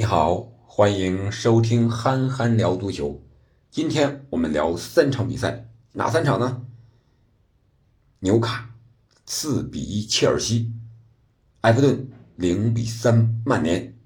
你好，欢迎收听憨憨聊足球。今天我们聊三场比赛，哪三场呢？纽卡四比一切尔西，埃弗顿零比三曼联，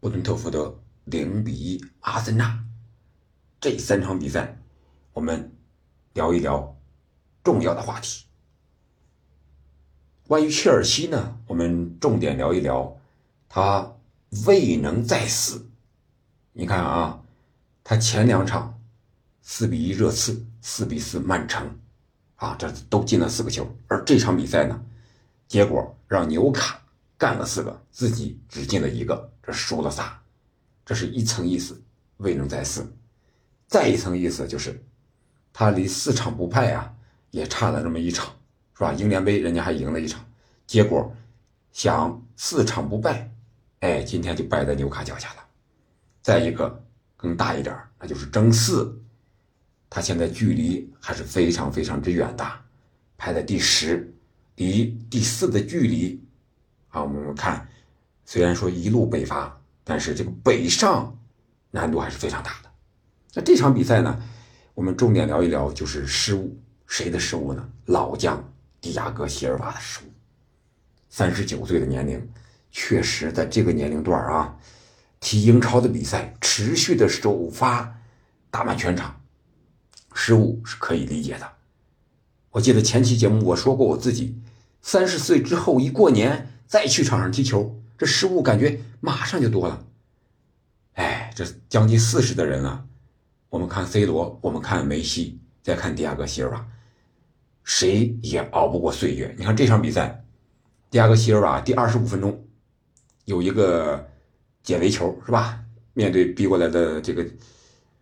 布伦特福德零比一阿森纳。这三场比赛，我们聊一聊重要的话题。关于切尔西呢，我们重点聊一聊他。未能再四，你看啊，他前两场四比一热刺，四比四曼城，啊，这都进了四个球。而这场比赛呢，结果让纽卡干了四个，自己只进了一个，这输了仨。这是一层意思，未能再四。再一层意思就是，他离四场不败啊，也差了这么一场，是吧？英联杯人家还赢了一场，结果想四场不败。哎，今天就败在纽卡脚下了。再一个更大一点那就是争四，他现在距离还是非常非常之远的，排在第十，离第四的距离啊，我们看，虽然说一路北伐，但是这个北上难度还是非常大的。那这场比赛呢，我们重点聊一聊就是失误，谁的失误呢？老将迪亚哥席尔瓦的失误，三十九岁的年龄。确实，在这个年龄段啊，踢英超的比赛，持续的首发打满全场，失误是可以理解的。我记得前期节目我说过，我自己三十岁之后一过年再去场上踢球，这失误感觉马上就多了。哎，这将近四十的人了，我们看 C 罗，我们看梅西，再看迪亚哥席尔瓦，谁也熬不过岁月。你看这场比赛，迪亚哥席尔瓦第二十五分钟。有一个解围球是吧？面对逼过来的这个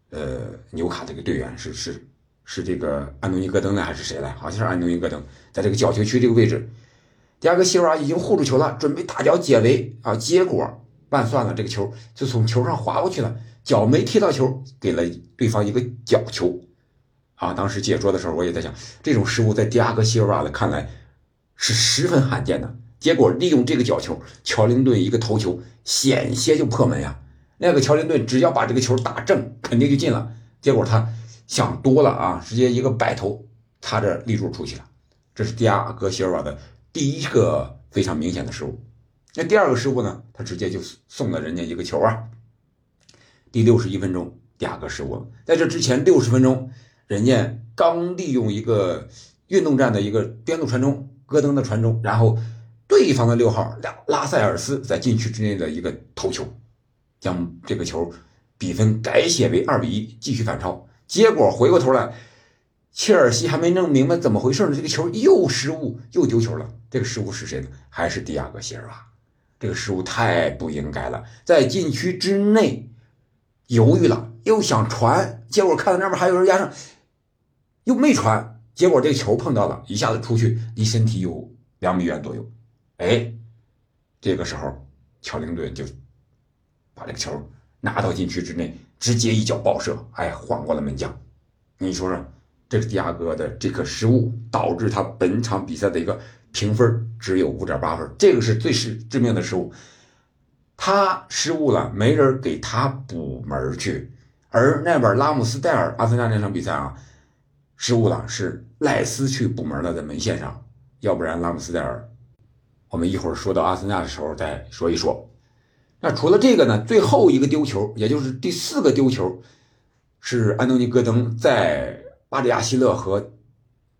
呃纽卡这个队员是是是这个安东尼戈登呢还是谁来？好像是安东尼戈登，在这个角球区这个位置，第二个希尔瓦已经护住球了，准备大脚解围啊，结果半算了，这个球就从球上滑过去了，脚没踢到球，给了对方一个角球啊。当时解说的时候，我也在想，这种失误在第二个希尔瓦的看来是十分罕见的。结果利用这个角球，乔林顿一个头球险些就破门呀！那个乔林顿只要把这个球打正，肯定就进了。结果他想多了啊，直接一个摆头，擦着立柱出去了。这是迪亚哥席尔瓦的第一个非常明显的失误。那第二个失误呢？他直接就送了人家一个球啊！第六十一分钟，第二个失误。在这之前六十分钟，人家刚利用一个运动战的一个边路传中，戈登的传中，然后。对方的六号拉拉塞尔斯在禁区之内的一个头球，将这个球比分改写为二比一，继续反超。结果回过头来，切尔西还没弄明白怎么回事呢，这个球又失误又丢球了。这个失误是谁呢？还是迪亚戈席尔瓦？这个失误太不应该了，在禁区之内犹豫了，又想传，结果看到那边还有人压上，又没传，结果这个球碰到了，一下子出去，离身体有两米远左右。哎，这个时候，乔林顿就把这个球拿到禁区之内，直接一脚爆射，哎，晃过了门将。你说说，这个迪亚哥的这个失误，导致他本场比赛的一个评分只有五点八分，这个是最是致命的失误。他失误了，没人给他补门去，而那边拉姆斯戴尔阿森纳那场比赛啊，失误了，是赖斯去补门了，在门线上，要不然拉姆斯戴尔。我们一会儿说到阿森纳的时候再说一说。那除了这个呢？最后一个丢球，也就是第四个丢球，是安东尼·戈登在巴里亚希勒和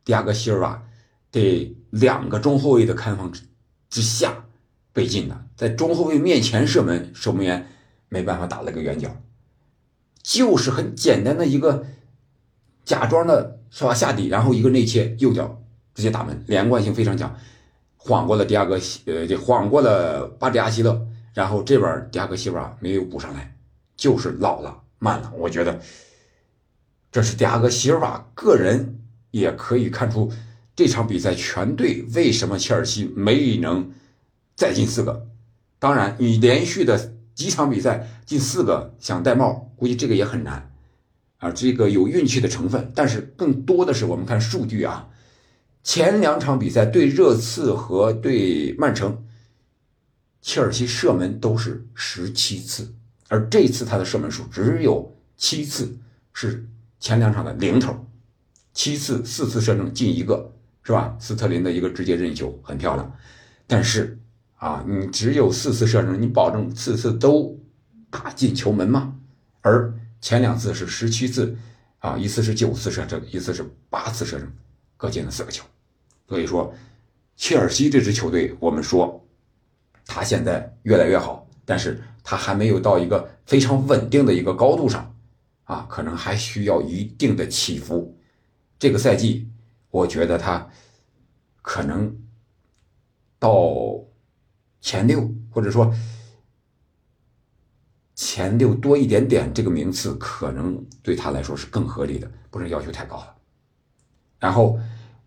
迪亚哥·希尔瓦这两个中后卫的看防之之下被进的，在中后卫面前射门，守门员没办法打了个圆角，就是很简单的一个假装的是吧？下底，然后一个内切，右脚直接打门，连贯性非常强。晃过了迪亚哥西，呃，这晃过了巴迪亚希勒，然后这边迪亚哥西瓦没有补上来，就是老了慢了。我觉得这是迪亚哥席尔瓦个人也可以看出这场比赛全队为什么切尔西没能再进四个。当然，你连续的几场比赛进四个想戴帽，估计这个也很难啊。这个有运气的成分，但是更多的是我们看数据啊。前两场比赛对热刺和对曼城，切尔西射门都是十七次，而这次他的射门数只有七次，是前两场的零头，七次四次射正进一个，是吧？斯特林的一个直接任意球很漂亮，但是啊，你只有四次射正，你保证次次都打进球门吗？而前两次是十七次，啊，一次是九次射正，一次是八次射正，各进了四个球。所以说，切尔西这支球队，我们说他现在越来越好，但是他还没有到一个非常稳定的一个高度上，啊，可能还需要一定的起伏。这个赛季，我觉得他可能到前六，或者说。前六多一点点，这个名次可能对他来说是更合理的，不能要求太高了。然后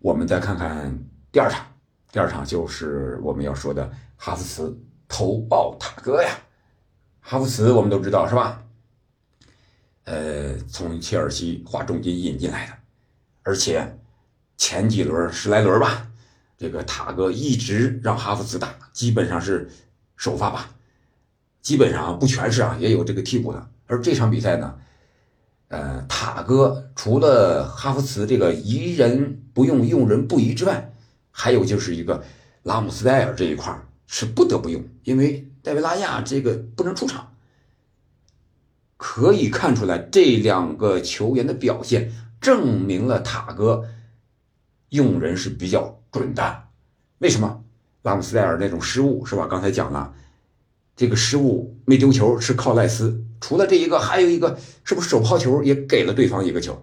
我们再看看第二场，第二场就是我们要说的哈弗茨投爆塔哥呀。哈弗茨我们都知道是吧？呃，从切尔西花重金引进来的，而且前几轮十来轮吧，这个塔哥一直让哈弗茨打，基本上是首发吧。基本上不全是啊，也有这个替补的。而这场比赛呢，呃，塔哥除了哈弗茨这个疑人不用，用人不疑之外，还有就是一个拉姆斯戴尔这一块是不得不用，因为戴维拉亚这个不能出场。可以看出来，这两个球员的表现证明了塔哥用人是比较准的。为什么？拉姆斯戴尔那种失误是吧？刚才讲了。这个失误没丢球是靠赖斯，除了这一个，还有一个是不是手抛球也给了对方一个球？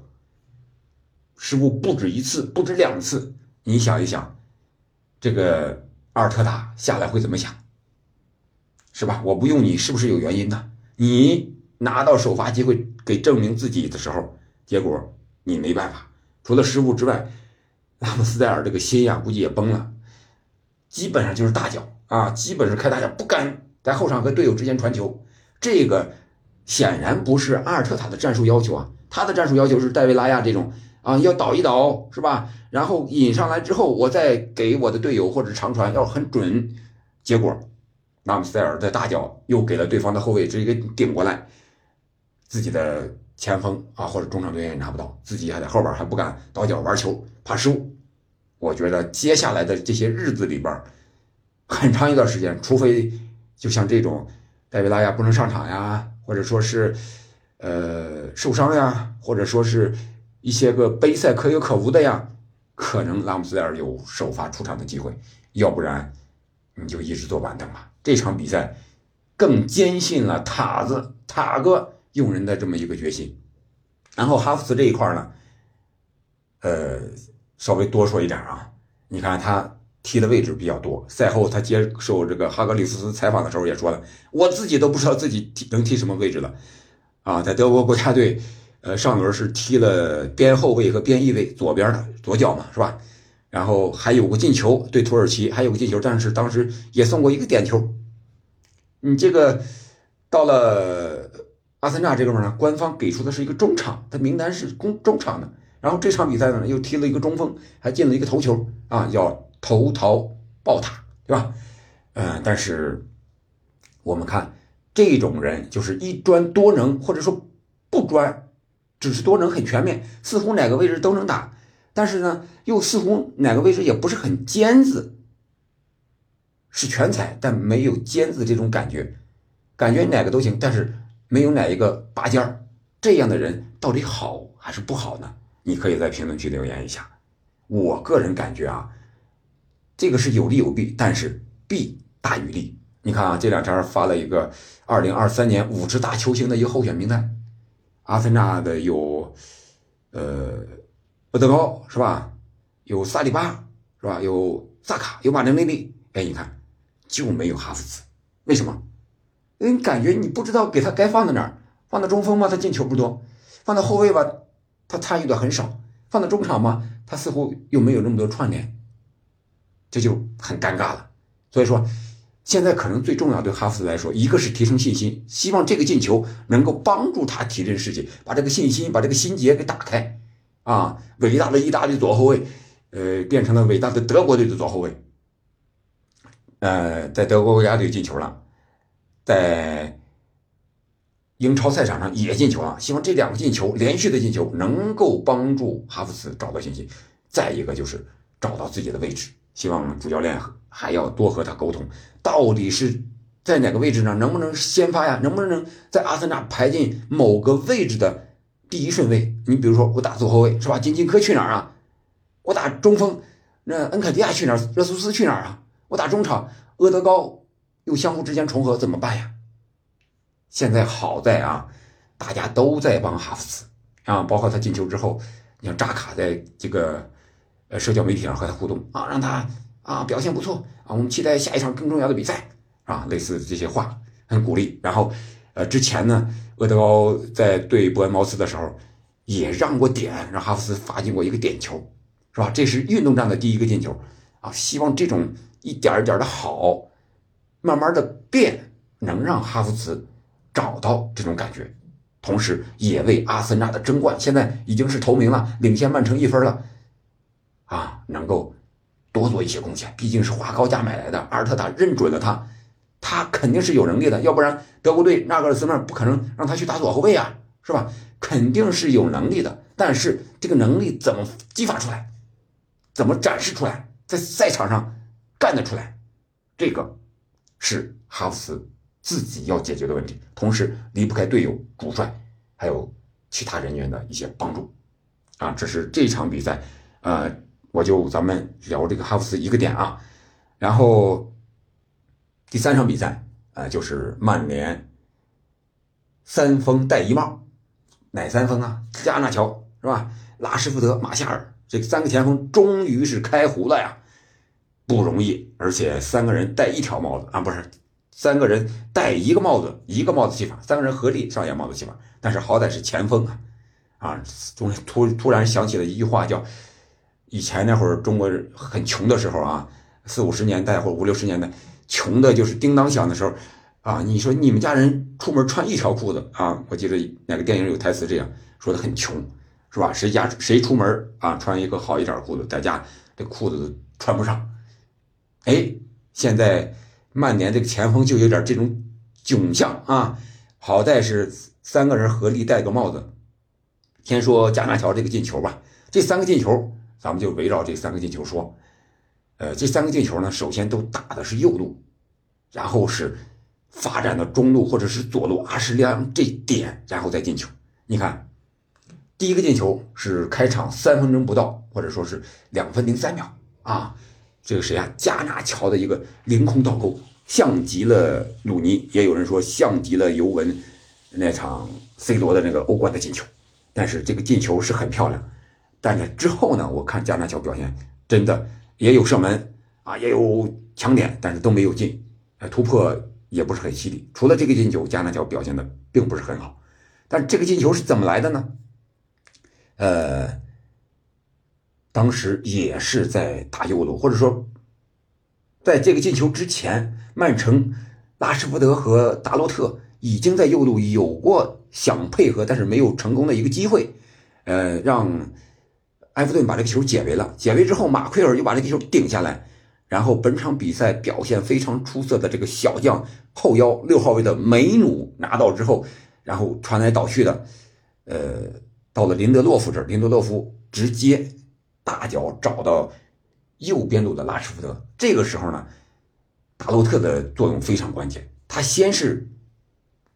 失误不止一次，不止两次。你想一想，这个阿尔特塔下来会怎么想？是吧？我不用你，是不是有原因的？你拿到首发机会给证明自己的时候，结果你没办法。除了失误之外，拉姆斯戴尔这个心呀，估计也崩了，基本上就是大脚啊，基本是开大脚，不敢。在后场和队友之间传球，这个显然不是阿尔特塔的战术要求啊。他的战术要求是戴维拉亚这种啊，要倒一倒是吧？然后引上来之后，我再给我的队友或者长传要很准。结果拉姆塞尔的大脚又给了对方的后卫直接给顶过来，自己的前锋啊或者中场队员也拿不到，自己还在后边还不敢倒脚玩球，怕失误。我觉得接下来的这些日子里边，很长一段时间，除非。就像这种，戴维拉亚不能上场呀，或者说是，呃受伤呀，或者说是一些个杯赛可有可无的呀，可能拉姆斯戴尔有首发出场的机会，要不然你就一直坐板凳吧。这场比赛更坚信了塔子塔哥用人的这么一个决心。然后哈弗茨这一块呢，呃，稍微多说一点啊，你看他。踢的位置比较多。赛后他接受这个哈格里夫斯采访的时候也说了，我自己都不知道自己踢能踢什么位置了。啊，在德国国家队，呃，上轮是踢了边后卫和边翼卫，左边的左脚嘛，是吧？然后还有个进球对土耳其，还有个进球，但是当时也送过一个点球。你这个到了阿森纳这哥们呢，官方给出的是一个中场，他名单是中中场的。然后这场比赛呢，又踢了一个中锋，还进了一个头球啊，要。投桃报塔，对吧？嗯，但是我们看这种人就是一专多能，或者说不专，只是多能很全面，似乎哪个位置都能打，但是呢，又似乎哪个位置也不是很尖子，是全才，但没有尖子这种感觉，感觉哪个都行，但是没有哪一个拔尖儿。这样的人到底好还是不好呢？你可以在评论区留言一下。我个人感觉啊。这个是有利有弊，但是弊大于利。你看啊，这两天发了一个二零二三年五支大球星的一个候选名单，阿森纳的有，呃，厄德高是吧？有萨里巴是吧？有萨卡，有马丁内利。哎，你看就没有哈弗茨，为什么？你感觉你不知道给他该放在哪儿？放到中锋吗？他进球不多；放到后卫吧，他参与的很少；放到中场吗？他似乎又没有那么多串联。这就很尴尬了，所以说，现在可能最重要对哈弗茨来说，一个是提升信心，希望这个进球能够帮助他提振士气，把这个信心、把这个心结给打开，啊，伟大的意大利左后卫，呃，变成了伟大的德国队的左后卫，呃，在德国国家队进球了，在英超赛场上也进球了。希望这两个进球连续的进球能够帮助哈弗茨找到信心。再一个就是找到自己的位置，希望主教练还要多和他沟通，到底是在哪个位置呢？能不能先发呀？能不能在阿森纳排进某个位置的第一顺位？你比如说我打左后卫是吧？金金科去哪儿啊？我打中锋，那恩凯迪亚去哪儿？热苏斯去哪儿啊？我打中场，阿德高又相互之间重合，怎么办呀？现在好在啊，大家都在帮哈弗茨啊，包括他进球之后，你像扎卡在这个呃社交媒体上和他互动啊，让他啊表现不错啊，我们期待下一场更重要的比赛啊，类似这些话很鼓励。然后呃之前呢，厄德高在对伯恩茅斯的时候也让过点，让哈弗茨罚进过一个点球，是吧？这是运动战的第一个进球啊，希望这种一点一点的好，慢慢的变，能让哈弗茨。找到这种感觉，同时也为阿森纳的争冠，现在已经是头名了，领先曼城一分了，能够多做一些贡献。毕竟是花高价买来的，阿尔特塔认准了他，他肯定是有能力的，要不然德国队纳格尔斯曼不可能让他去打左后卫啊，是吧？肯定是有能力的，但是这个能力怎么激发出来，怎么展示出来，在赛场上干得出来，这个是哈弗茨。自己要解决的问题，同时离不开队友、主帅还有其他人员的一些帮助，啊，这是这场比赛，呃，我就咱们聊这个哈弗斯一个点啊，然后第三场比赛，呃，就是曼联三锋戴一帽，哪三锋啊？加纳乔是吧？拉什福德、马夏尔这三个前锋终于是开胡了呀，不容易，而且三个人戴一条帽子啊，不是。三个人戴一个帽子，一个帽子戏法，三个人合力上演帽子戏法。但是好歹是前锋啊，啊，突突突然想起了一句话，叫以前那会儿中国很穷的时候啊，四五十年代或五六十年代，穷的就是叮当响的时候啊。你说你们家人出门穿一条裤子啊？我记得哪个电影有台词这样说的，很穷是吧？谁家谁出门啊穿一个好一点的裤子，在家这裤子都穿不上。哎，现在。曼联这个前锋就有点这种窘相啊，好在是三个人合力戴个帽子。先说加纳乔这个进球吧，这三个进球咱们就围绕这三个进球说。呃，这三个进球呢，首先都打的是右路，然后是发展到中路或者是左路阿什利昂这点，然后再进球。你看，第一个进球是开场三分钟不到，或者说是两分零三秒啊。这个谁啊？加纳乔的一个凌空倒钩，像极了鲁尼，也有人说像极了尤文那场 C 罗的那个欧冠的进球。但是这个进球是很漂亮，但是之后呢，我看加纳乔表现真的也有射门啊，也有抢点，但是都没有进，突破也不是很犀利。除了这个进球，加纳乔表现的并不是很好。但这个进球是怎么来的呢？呃。当时也是在打右路，或者说，在这个进球之前，曼城拉什福德和达洛特已经在右路有过想配合，但是没有成功的一个机会，呃，让埃弗顿把这个球解围了。解围之后，马奎尔又把这个球顶下来，然后本场比赛表现非常出色的这个小将后腰六号位的梅努拿到之后，然后传来倒去的，呃，到了林德洛夫这儿，林德洛夫直接。大脚找到右边路的拉什福德，这个时候呢，达洛特的作用非常关键。他先是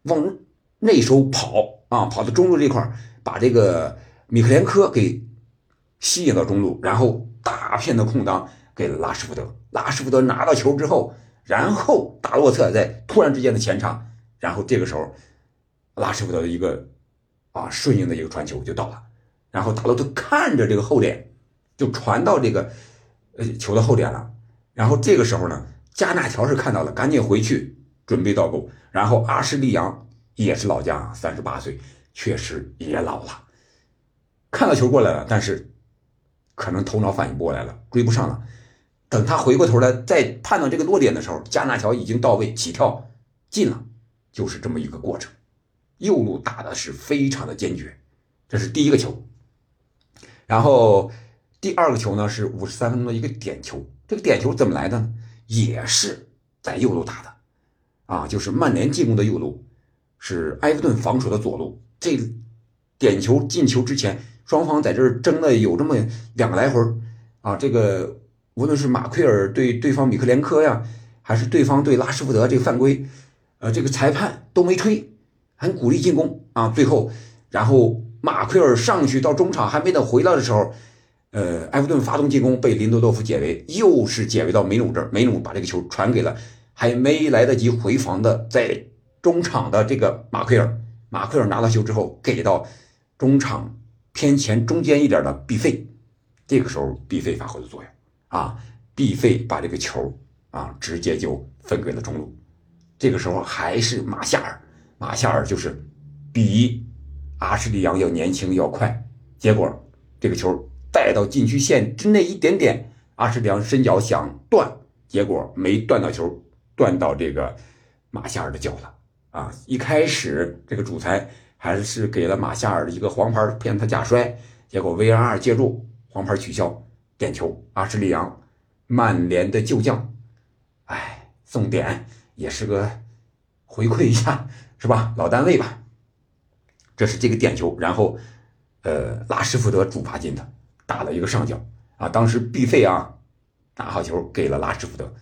往内收跑啊，跑到中路这块把这个米克连科给吸引到中路，然后大片的空当给了拉什福德。拉什福德拿到球之后，然后达洛特在突然之间的前插，然后这个时候拉什福德的一个啊顺应的一个传球就到了，然后达洛特看着这个后点。就传到这个呃球的后点了，然后这个时候呢，加纳乔是看到了，赶紧回去准备倒钩。然后阿什利扬也是老将，三十八岁，确实也老了，看到球过来了，但是可能头脑反应不过来了，追不上了。等他回过头来再判断这个落点的时候，加纳乔已经到位起跳进了，就是这么一个过程。右路打的是非常的坚决，这是第一个球，然后。第二个球呢是五十三分钟的一个点球，这个点球怎么来的呢？也是在右路打的，啊，就是曼联进攻的右路，是埃弗顿防守的左路。这点球进球之前，双方在这儿争了有这么两个来回啊。这个无论是马奎尔对对方米克连科呀，还是对方对拉什福德这个犯规，呃，这个裁判都没吹，很鼓励进攻啊。最后，然后马奎尔上去到中场还没等回来的时候。呃，埃弗顿发动进攻，被林多多夫解围，又是解围到梅努这儿。梅努把这个球传给了还没来得及回防的在中场的这个马奎尔。马奎尔拿到球之后，给到中场偏前中间一点的毕费。这个时候，毕费发挥的作用啊！毕费把这个球啊直接就分给了中路。这个时候还是马夏尔，马夏尔就是比阿什利杨要年轻要快。结果这个球。带到禁区线之内一点点，阿什利杨伸脚想断，结果没断到球，断到这个马夏尔的脚了啊！一开始这个主裁还是给了马夏尔的一个黄牌，骗他假摔，结果 VAR 介入，黄牌取消，点球。阿什利杨，曼联的旧将，哎，送点也是个回馈一下，是吧？老单位吧。这是这个点球，然后，呃，拉什福德主罚进的。打了一个上角啊！当时毕费啊，拿好球给了拉什福德，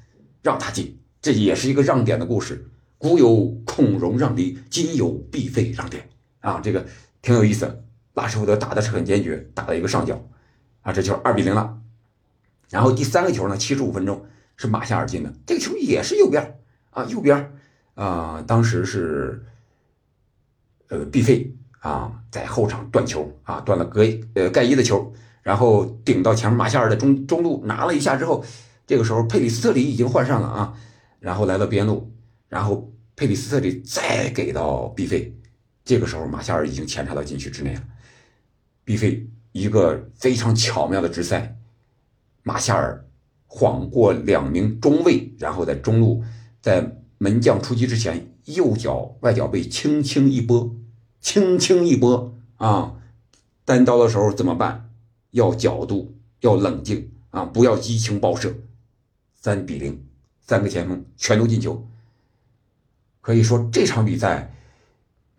让他进，这也是一个让点的故事。古有孔融让梨，今有毕费让点啊！这个挺有意思。拉什福德打的是很坚决，打了一个上角啊，这球二比零了。然后第三个球呢，七十五分钟是马夏尔进的，这个球也是右边啊，右边啊，当时是呃毕费啊在后场断球啊，断了格呃盖伊的球。然后顶到前面，马夏尔的中中路拿了一下之后，这个时候佩里斯特里已经换上了啊，然后来到边路，然后佩里斯特里再给到毕费，这个时候马夏尔已经前插到禁区之内了，毕费一个非常巧妙的直塞，马夏尔晃过两名中卫，然后在中路在门将出击之前，右脚外脚背轻轻一拨，轻轻一拨啊，单刀的时候怎么办？要角度，要冷静啊！不要激情爆射。三比零，三个前锋全都进球。可以说这场比赛，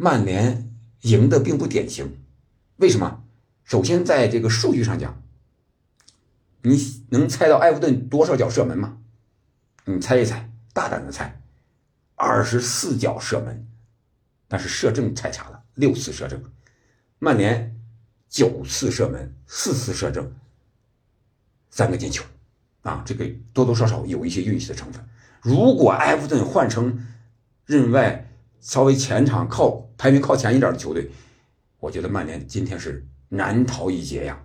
曼联赢的并不典型。为什么？首先在这个数据上讲，你能猜到埃弗顿多少脚射门吗？你猜一猜，大胆的猜，二十四脚射门，但是射正太差了，六次射正。曼联。九次射门，四次射正，三个进球，啊，这个多多少少有一些运气的成分。如果埃弗顿换成任外稍微前场靠排名靠前一点的球队，我觉得曼联今天是难逃一劫呀。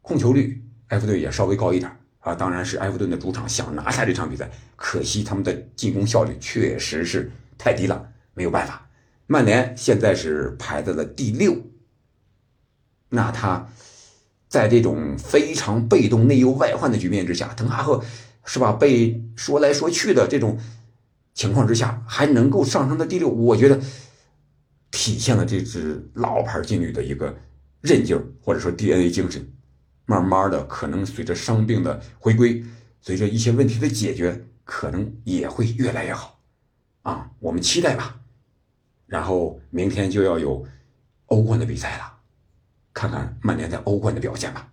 控球率，埃弗顿也稍微高一点啊，当然是埃弗顿的主场想拿下这场比赛，可惜他们的进攻效率确实是太低了，没有办法。曼联现在是排在了第六。那他，在这种非常被动、内忧外患的局面之下，滕哈赫是吧？被说来说去的这种情况之下，还能够上升到第六，我觉得体现了这支老牌劲旅的一个韧劲儿，或者说 DNA 精神。慢慢的，可能随着伤病的回归，随着一些问题的解决，可能也会越来越好。啊，我们期待吧。然后明天就要有欧冠的比赛了。看看曼联在欧冠的表现吧，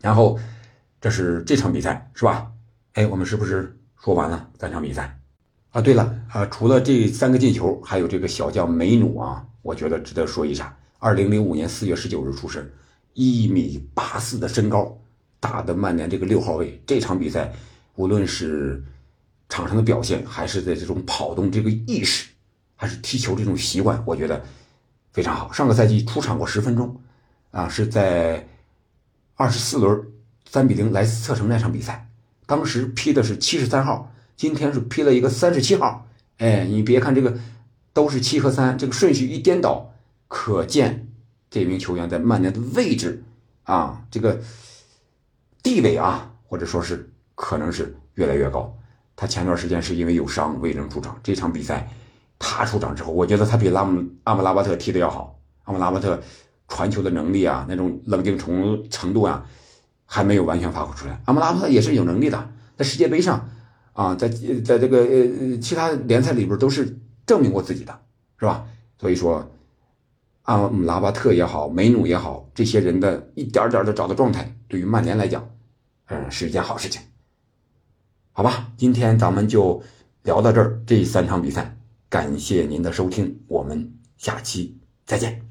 然后这是这场比赛是吧？哎，我们是不是说完了三场比赛？啊，对了啊，除了这三个进球，还有这个小将梅努啊，我觉得值得说一下。二零零五年四月十九日出生，一米八四的身高，打的曼联这个六号位。这场比赛无论是场上的表现，还是在这种跑动这个意识，还是踢球这种习惯，我觉得非常好。上个赛季出场过十分钟。啊，是在二十四轮三比零莱斯特城那场比赛，当时批的是七十三号，今天是批了一个三十七号。哎，你别看这个都是七和三，这个顺序一颠倒，可见这名球员在曼联的位置啊，这个地位啊，或者说是可能是越来越高。他前段时间是因为有伤未能出场，这场比赛他出场之后，我觉得他比拉姆阿姆拉巴特踢的要好。阿姆拉巴特。传球的能力啊，那种冷静程程度啊，还没有完全发挥出来。阿姆拉巴特也是有能力的，在世界杯上啊，在在这个呃其他联赛里边都是证明过自己的，是吧？所以说，阿姆拉巴特也好，梅努也好，这些人的一点点的找到状态，对于曼联来讲，嗯，是一件好事情。好吧，今天咱们就聊到这儿，这三场比赛，感谢您的收听，我们下期再见。